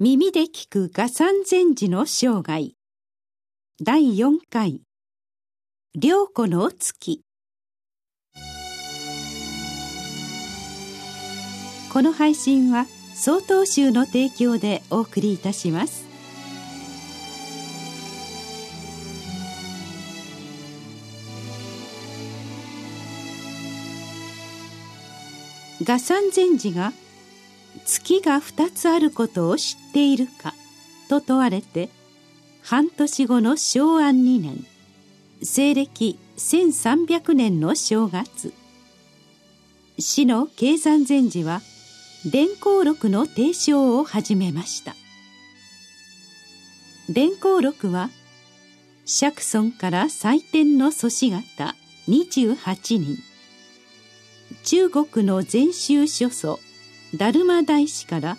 耳で聞く画山禅師の生涯。第4回。良子の月。この配信は曹洞宗の提供でお送りいたします。画山禅師が月が2つあることを知っているかと問われて半年後の昭安2年西暦1300年の正月死の経山禅師は伝光録の提唱を始めました。伝光録は釈尊から祭典の祖師方28人中国の禅宗諸祖達磨大師から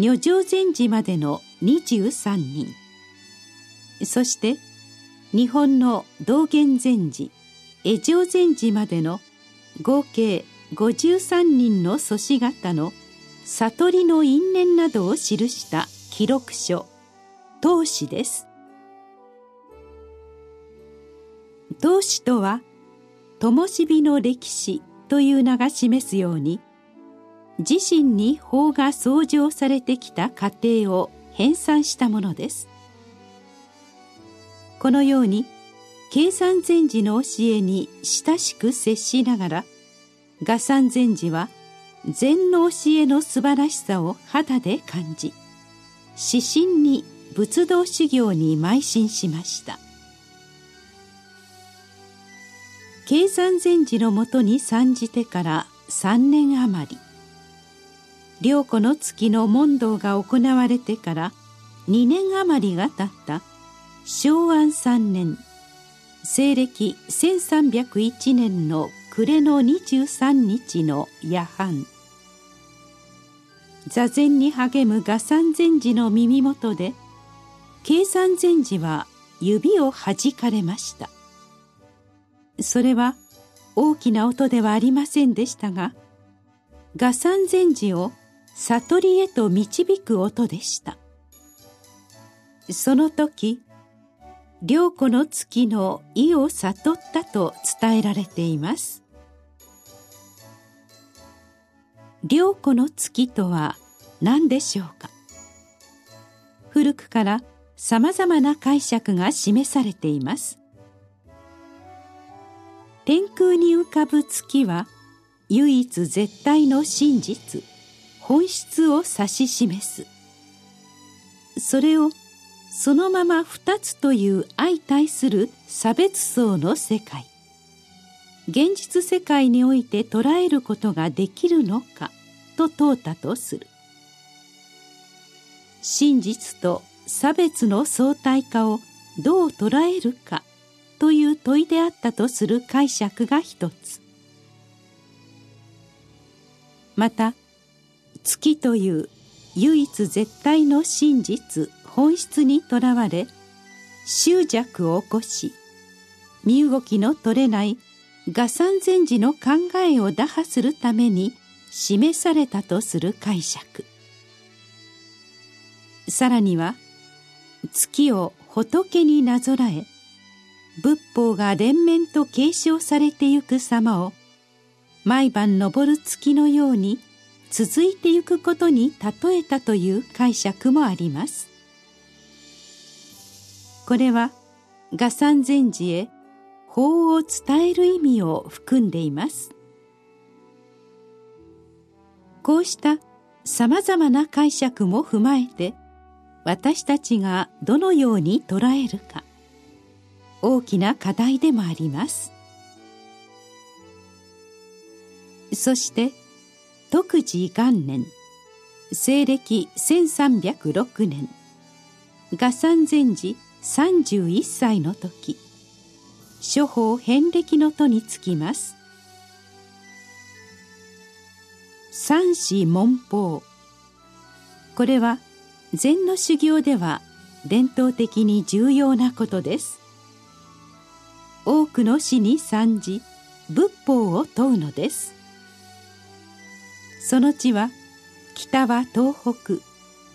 女上禅師までの23人。そして日本の道元禅師江上禅師までの合計53人の祖師方の悟りの因縁などを記した記録書当史です。当史とは灯火の歴史という名が示すように自身に法が創上されてきた過程を編纂したものです。このように計算禅師の教えに親しく接しながら画山禅師は禅の教えの素晴らしさを肌で感じ指針に仏道修行に邁進しました。計算禅師のもとに参じてから3年余り。良子の月の問答が行われてから2年余りが経った。昭安3年。西暦1301年の暮れの23日の夜半。座禅に励む画山禅師の耳元で計算禅師は指をはじかれました。それは大きな音ではありませんでしたが画山禅師を悟りへと導く音でした。その時良子の月の意を悟ったと伝えられています。良子の月とは何でしょうか？古くからさまざまな解釈が示されています。天空に浮かぶ月は唯一絶対の真実。本質を指し示す。それをそのまま二つという相対する差別層の世界。現実世界において捉えることができるのかと問うたとする。真実と差別の相対化をどう捉えるかという問いであったとする解釈が一つ。また月という唯一絶対の真実本質にとらわれ執着を起こし身動きの取れない画山禅師の考えを打破するために示されたとする解釈。さらには月を仏になぞらえ仏法が連綿と継承されてゆく様を毎晩昇る月のように続いてゆくことに例えたという解釈もあります。これは画山禅師へ法を伝える意味を含んでいます。こうしたさまざまな解釈も踏まえて私たちがどのように捉えるか大きな課題でもあります。そして徳治元年。西暦1306年。画山禅師31歳の時。諸法遍歴の途につきます。三子文法。これは禅の修行では伝統的に重要なことです。多くの師に参じ仏法を問うのです。その地は北は東北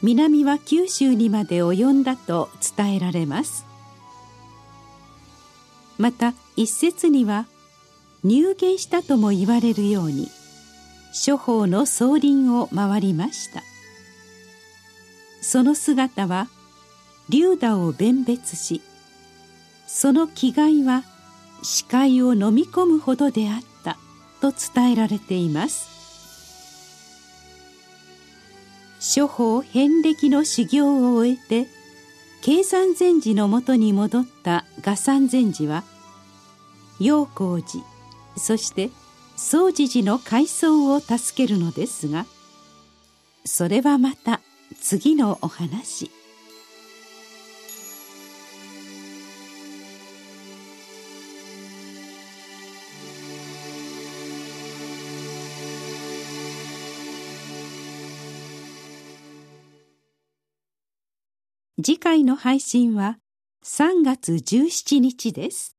南は九州にまで及んだと伝えられます。また一説には入言したとも言われるように諸法の総輪を回りました。その姿は竜打を弁別しその気概は視界を飲み込むほどであったと伝えられています。諸法遍歴の修行を終えて計算禅師のもとに戻った画山禅師は陽光寺そして総持寺の改装を助けるのですがそれはまた次のお話。次回の配信は3月17日です。